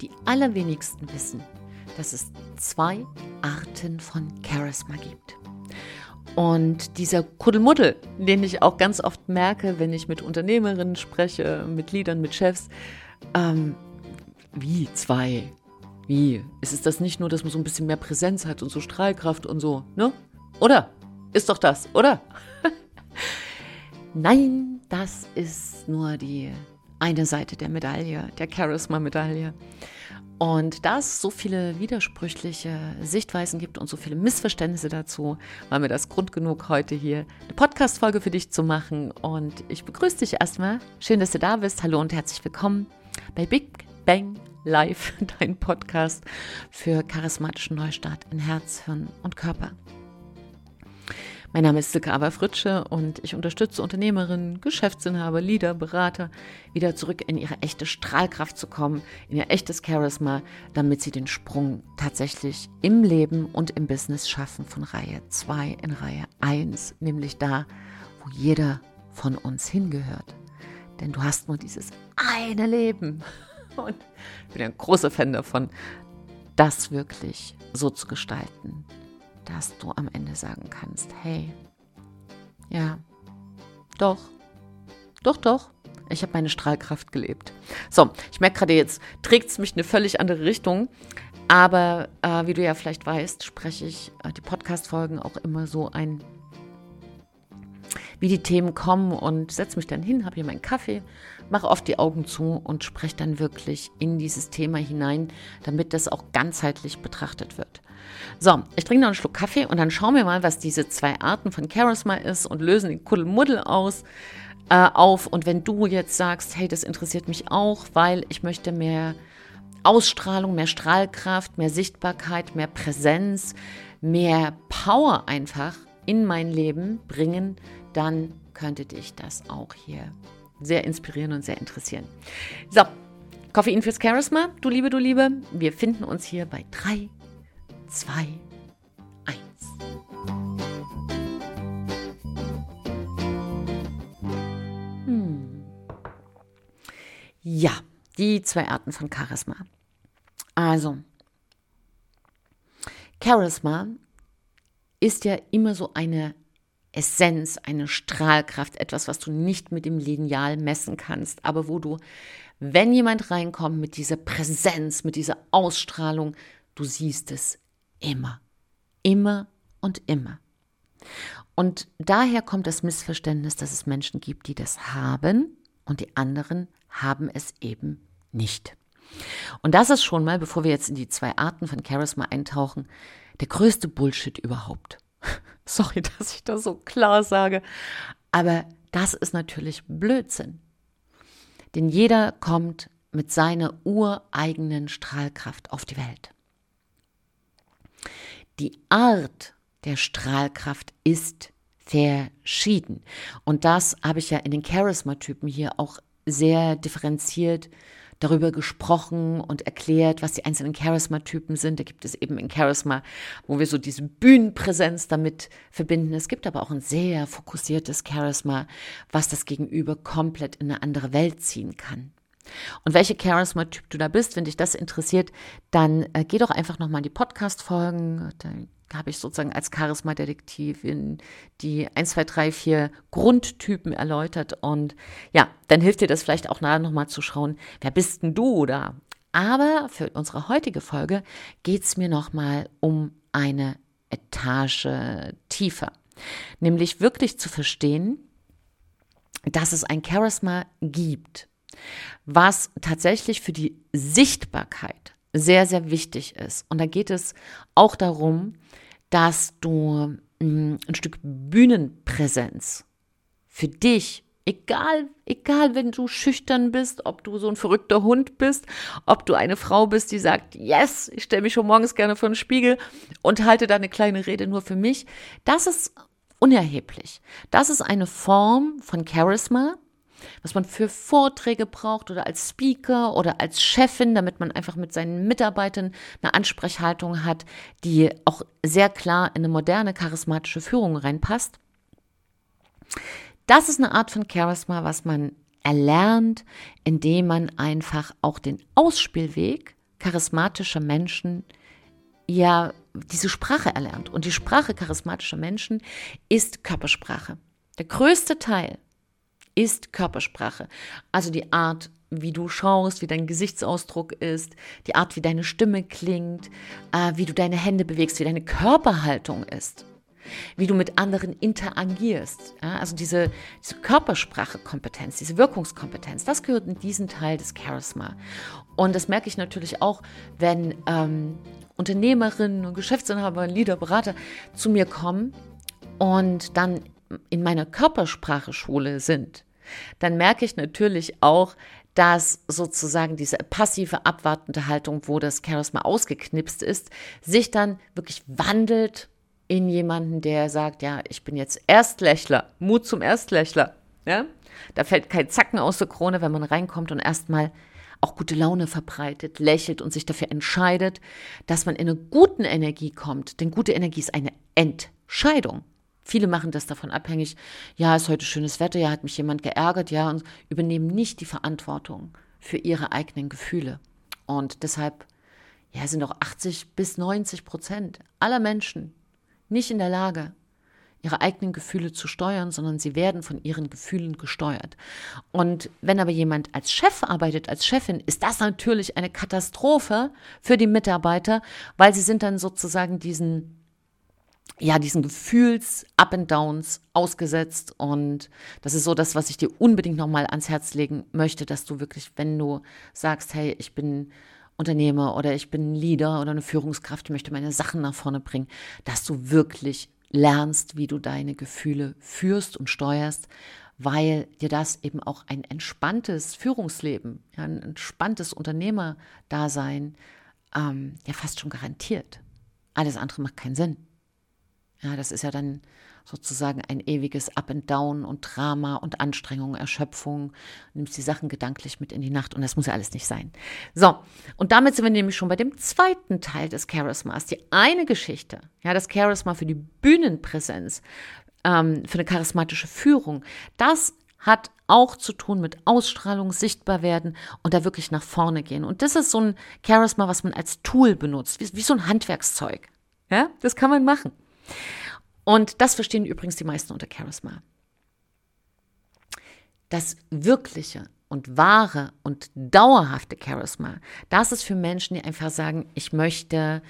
die allerwenigsten wissen, dass es zwei Arten von Charisma gibt. Und dieser Kuddelmuddel, den ich auch ganz oft merke, wenn ich mit Unternehmerinnen spreche, mit Leadern, mit Chefs, ähm, wie zwei? Wie? Ist es das nicht nur, dass man so ein bisschen mehr Präsenz hat und so Strahlkraft und so, ne? Oder? Ist doch das, oder? Nein, das ist nur die eine Seite der Medaille, der Charisma-Medaille. Und da es so viele widersprüchliche Sichtweisen gibt und so viele Missverständnisse dazu, war mir das Grund genug, heute hier eine Podcast-Folge für dich zu machen. Und ich begrüße dich erstmal. Schön, dass du da bist. Hallo und herzlich willkommen bei Big Bang Live, dein Podcast für charismatischen Neustart in Herz, Hirn und Körper. Mein Name ist Silke Aberfritsche und ich unterstütze Unternehmerinnen, Geschäftsinhaber, Leader, Berater, wieder zurück in ihre echte Strahlkraft zu kommen, in ihr echtes Charisma, damit sie den Sprung tatsächlich im Leben und im Business schaffen von Reihe 2 in Reihe 1, nämlich da, wo jeder von uns hingehört. Denn du hast nur dieses eine Leben. Und ich bin ein großer Fan davon, das wirklich so zu gestalten, dass du am Ende sagen kannst, hey, ja, doch, doch, doch, ich habe meine Strahlkraft gelebt. So, ich merke gerade jetzt, trägt es mich in eine völlig andere Richtung. Aber äh, wie du ja vielleicht weißt, spreche ich äh, die Podcast-Folgen auch immer so ein, wie die Themen kommen und setze mich dann hin, habe hier meinen Kaffee, mache oft die Augen zu und spreche dann wirklich in dieses Thema hinein, damit das auch ganzheitlich betrachtet wird. So, ich trinke noch einen Schluck Kaffee und dann schauen wir mal, was diese zwei Arten von Charisma ist und lösen den Kuddelmuddel aus äh, auf. Und wenn du jetzt sagst, hey, das interessiert mich auch, weil ich möchte mehr Ausstrahlung, mehr Strahlkraft, mehr Sichtbarkeit, mehr Präsenz, mehr Power einfach in mein Leben bringen, dann könnte dich das auch hier sehr inspirieren und sehr interessieren. So, Koffein fürs Charisma, du Liebe, du Liebe. Wir finden uns hier bei 3, 2, 1. Hm. Ja, die zwei Arten von Charisma. Also, Charisma ist ja immer so eine Essenz, eine Strahlkraft, etwas, was du nicht mit dem Lineal messen kannst, aber wo du, wenn jemand reinkommt mit dieser Präsenz, mit dieser Ausstrahlung, du siehst es immer, immer und immer. Und daher kommt das Missverständnis, dass es Menschen gibt, die das haben und die anderen haben es eben nicht. Und das ist schon mal, bevor wir jetzt in die zwei Arten von Charisma eintauchen, der größte Bullshit überhaupt. Sorry, dass ich das so klar sage, aber das ist natürlich Blödsinn. Denn jeder kommt mit seiner ureigenen Strahlkraft auf die Welt. Die Art der Strahlkraft ist verschieden. Und das habe ich ja in den Charisma-Typen hier auch sehr differenziert darüber gesprochen und erklärt, was die einzelnen Charisma-Typen sind. Da gibt es eben in Charisma, wo wir so diese Bühnenpräsenz damit verbinden. Es gibt aber auch ein sehr fokussiertes Charisma, was das Gegenüber komplett in eine andere Welt ziehen kann. Und welche Charisma-Typ du da bist, wenn dich das interessiert, dann äh, geh doch einfach nochmal in die Podcast-Folgen. Habe ich sozusagen als Charisma-Detektivin die 1, 2, 3, 4 Grundtypen erläutert. Und ja, dann hilft dir das vielleicht auch nachher nochmal zu schauen, wer bist denn du da? Aber für unsere heutige Folge geht es mir nochmal um eine Etage tiefer. Nämlich wirklich zu verstehen, dass es ein Charisma gibt was tatsächlich für die Sichtbarkeit sehr, sehr wichtig ist. Und da geht es auch darum, dass du mm, ein Stück Bühnenpräsenz für dich, egal, egal, wenn du schüchtern bist, ob du so ein verrückter Hund bist, ob du eine Frau bist, die sagt, yes, ich stelle mich schon morgens gerne vor den Spiegel und halte da eine kleine Rede nur für mich, das ist unerheblich. Das ist eine Form von Charisma, was man für Vorträge braucht oder als Speaker oder als Chefin, damit man einfach mit seinen Mitarbeitern eine Ansprechhaltung hat, die auch sehr klar in eine moderne charismatische Führung reinpasst. Das ist eine Art von Charisma, was man erlernt, indem man einfach auch den Ausspielweg charismatischer Menschen ja diese Sprache erlernt. Und die Sprache charismatischer Menschen ist Körpersprache. Der größte Teil ist Körpersprache. Also die Art, wie du schaust, wie dein Gesichtsausdruck ist, die Art, wie deine Stimme klingt, äh, wie du deine Hände bewegst, wie deine Körperhaltung ist, wie du mit anderen interagierst. Ja? Also diese, diese Körpersprache-Kompetenz, diese Wirkungskompetenz, das gehört in diesen Teil des Charisma. Und das merke ich natürlich auch, wenn ähm, Unternehmerinnen und Geschäftsinhaber, Leader, Berater zu mir kommen und dann in meiner Körpersprache-Schule sind, dann merke ich natürlich auch, dass sozusagen diese passive, abwartende Haltung, wo das Charisma ausgeknipst ist, sich dann wirklich wandelt in jemanden, der sagt, ja, ich bin jetzt Erstlächler, Mut zum Erstlächler. Ja? Da fällt kein Zacken aus der Krone, wenn man reinkommt und erstmal auch gute Laune verbreitet, lächelt und sich dafür entscheidet, dass man in eine guten Energie kommt. Denn gute Energie ist eine Entscheidung. Viele machen das davon abhängig, ja, ist heute schönes Wetter, ja, hat mich jemand geärgert, ja, und übernehmen nicht die Verantwortung für ihre eigenen Gefühle. Und deshalb, ja, sind auch 80 bis 90 Prozent aller Menschen nicht in der Lage, ihre eigenen Gefühle zu steuern, sondern sie werden von ihren Gefühlen gesteuert. Und wenn aber jemand als Chef arbeitet, als Chefin, ist das natürlich eine Katastrophe für die Mitarbeiter, weil sie sind dann sozusagen diesen ja, diesen Gefühls-Up and Downs ausgesetzt. Und das ist so das, was ich dir unbedingt nochmal ans Herz legen möchte, dass du wirklich, wenn du sagst, hey, ich bin Unternehmer oder ich bin Leader oder eine Führungskraft, ich möchte meine Sachen nach vorne bringen, dass du wirklich lernst, wie du deine Gefühle führst und steuerst, weil dir das eben auch ein entspanntes Führungsleben, ein entspanntes Unternehmerdasein ähm, ja fast schon garantiert. Alles andere macht keinen Sinn. Ja, das ist ja dann sozusagen ein ewiges Up and Down und Drama und Anstrengung, Erschöpfung. Nimmst die Sachen gedanklich mit in die Nacht und das muss ja alles nicht sein. So, und damit sind wir nämlich schon bei dem zweiten Teil des Charismas. Die eine Geschichte, ja, das Charisma für die Bühnenpräsenz, ähm, für eine charismatische Führung, das hat auch zu tun mit Ausstrahlung, sichtbar werden und da wirklich nach vorne gehen. Und das ist so ein Charisma, was man als Tool benutzt, wie, wie so ein Handwerkszeug. Ja, das kann man machen. Und das verstehen übrigens die meisten unter Charisma. Das wirkliche und wahre und dauerhafte Charisma, das ist für Menschen, die einfach sagen, ich möchte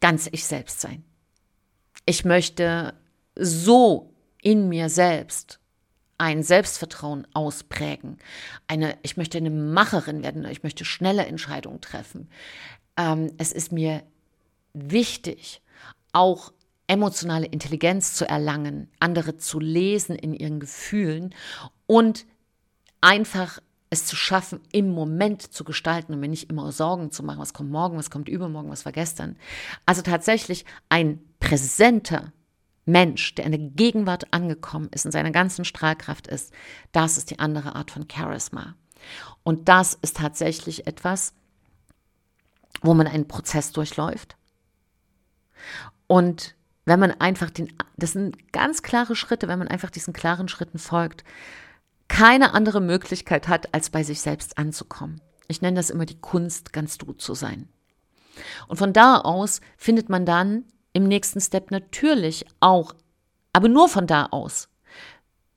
ganz ich selbst sein. Ich möchte so in mir selbst ein Selbstvertrauen ausprägen. Eine, ich möchte eine Macherin werden, ich möchte schnelle Entscheidungen treffen. Ähm, es ist mir wichtig, auch emotionale Intelligenz zu erlangen, andere zu lesen in ihren Gefühlen und einfach es zu schaffen, im Moment zu gestalten und mir nicht immer Sorgen zu machen, was kommt morgen, was kommt übermorgen, was war gestern. Also tatsächlich ein präsenter Mensch, der in der Gegenwart angekommen ist, in seiner ganzen Strahlkraft ist, das ist die andere Art von Charisma. Und das ist tatsächlich etwas, wo man einen Prozess durchläuft. Und wenn man einfach den, das sind ganz klare Schritte, wenn man einfach diesen klaren Schritten folgt, keine andere Möglichkeit hat, als bei sich selbst anzukommen. Ich nenne das immer die Kunst, ganz du zu sein. Und von da aus findet man dann im nächsten Step natürlich auch, aber nur von da aus,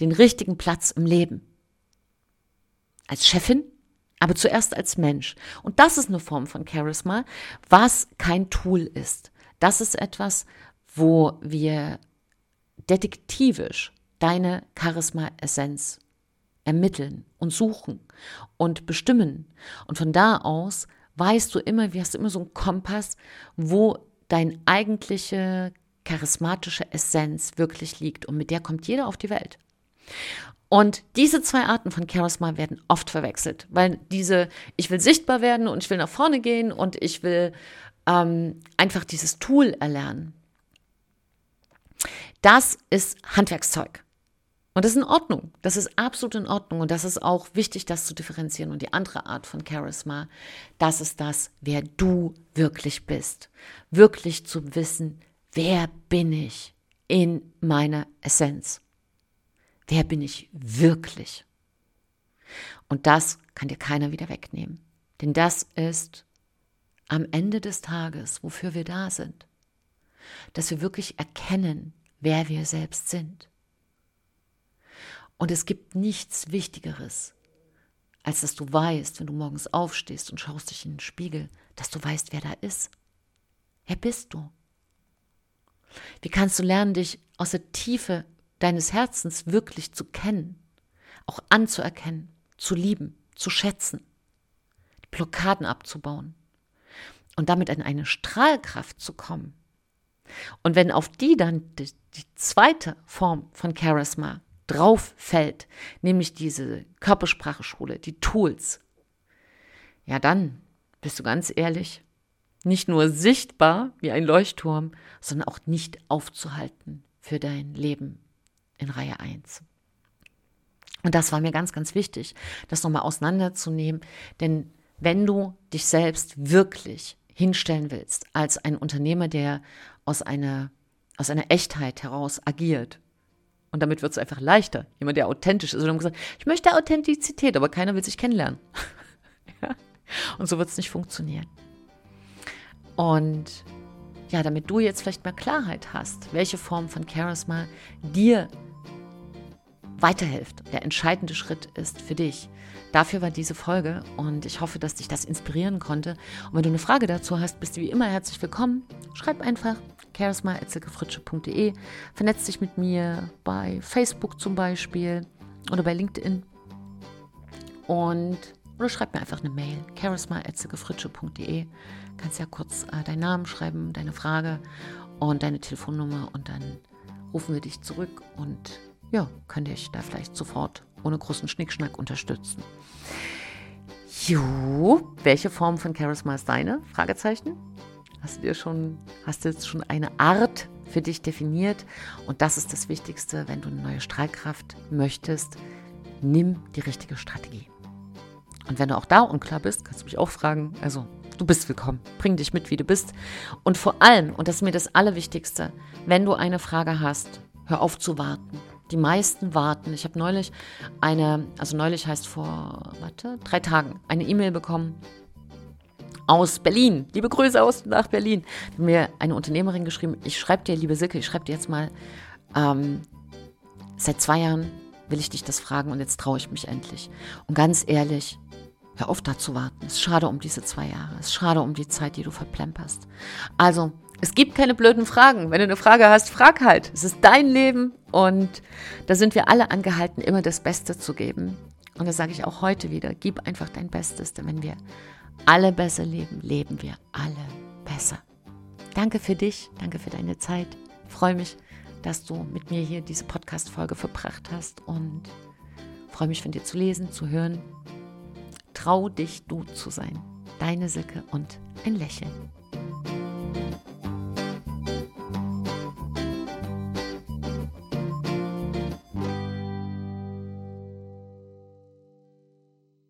den richtigen Platz im Leben. Als Chefin, aber zuerst als Mensch. Und das ist eine Form von Charisma, was kein Tool ist. Das ist etwas, wo wir detektivisch deine Charisma-Essenz ermitteln und suchen und bestimmen. Und von da aus weißt du immer, wie hast du immer so einen Kompass, wo dein eigentliche charismatische Essenz wirklich liegt. Und mit der kommt jeder auf die Welt. Und diese zwei Arten von Charisma werden oft verwechselt, weil diese, ich will sichtbar werden und ich will nach vorne gehen und ich will ähm, einfach dieses Tool erlernen. Das ist Handwerkszeug. Und das ist in Ordnung. Das ist absolut in Ordnung. Und das ist auch wichtig, das zu differenzieren. Und die andere Art von Charisma, das ist das, wer du wirklich bist. Wirklich zu wissen, wer bin ich in meiner Essenz? Wer bin ich wirklich? Und das kann dir keiner wieder wegnehmen. Denn das ist am Ende des Tages, wofür wir da sind. Dass wir wirklich erkennen, wer wir selbst sind. Und es gibt nichts Wichtigeres, als dass du weißt, wenn du morgens aufstehst und schaust dich in den Spiegel, dass du weißt, wer da ist. Wer bist du? Wie kannst du lernen, dich aus der Tiefe deines Herzens wirklich zu kennen, auch anzuerkennen, zu lieben, zu schätzen, die Blockaden abzubauen und damit in eine Strahlkraft zu kommen. Und wenn auf die dann die, die zweite Form von Charisma drauf fällt, nämlich diese Körpersprache-Schule, die Tools, ja dann bist du ganz ehrlich, nicht nur sichtbar wie ein Leuchtturm, sondern auch nicht aufzuhalten für dein Leben in Reihe 1. Und das war mir ganz, ganz wichtig, das nochmal auseinanderzunehmen, denn wenn du dich selbst wirklich hinstellen willst als ein Unternehmer, der aus einer, aus einer Echtheit heraus agiert, und damit wird es einfach leichter. Jemand, der authentisch ist. Und haben gesagt, ich möchte Authentizität, aber keiner will sich kennenlernen. Und so wird es nicht funktionieren. Und ja, damit du jetzt vielleicht mehr Klarheit hast, welche Form von Charisma dir weiterhilft, der entscheidende Schritt ist für dich. Dafür war diese Folge und ich hoffe, dass dich das inspirieren konnte. Und wenn du eine Frage dazu hast, bist du wie immer herzlich willkommen. Schreib einfach charisma.fritsche.de, vernetz dich mit mir bei Facebook zum Beispiel oder bei LinkedIn und oder schreib mir einfach eine Mail, charisma.fritsche.de. Kannst ja kurz äh, deinen Namen schreiben, deine Frage und deine Telefonnummer und dann rufen wir dich zurück und ja, können dich da vielleicht sofort ohne großen Schnickschnack unterstützen. Jo, welche Form von Charisma ist deine? Fragezeichen. Hast du dir schon, hast du jetzt schon eine Art für dich definiert? Und das ist das Wichtigste, wenn du eine neue Strahlkraft möchtest, nimm die richtige Strategie. Und wenn du auch da unklar bist, kannst du mich auch fragen. Also, du bist willkommen. Bring dich mit, wie du bist. Und vor allem, und das ist mir das Allerwichtigste, wenn du eine Frage hast, hör auf zu warten. Die meisten warten. Ich habe neulich eine, also neulich heißt vor, warte, drei Tagen, eine E-Mail bekommen aus Berlin. Liebe Grüße aus nach Berlin. Hat mir eine Unternehmerin geschrieben, ich schreibe dir, liebe Silke, ich schreibe dir jetzt mal, ähm, seit zwei Jahren will ich dich das fragen und jetzt traue ich mich endlich. Und ganz ehrlich, hör auf da zu warten. Es ist schade um diese zwei Jahre. Es ist schade um die Zeit, die du verplemperst. Also, es gibt keine blöden Fragen. Wenn du eine Frage hast, frag halt. Es ist dein Leben und da sind wir alle angehalten, immer das Beste zu geben. Und das sage ich auch heute wieder. Gib einfach dein Bestes, denn wenn wir alle besser leben, leben wir alle besser. Danke für dich, danke für deine Zeit. Ich freue mich, dass du mit mir hier diese Podcast-Folge verbracht hast und freue mich von dir zu lesen, zu hören. Trau dich, du zu sein. Deine Silke und ein Lächeln.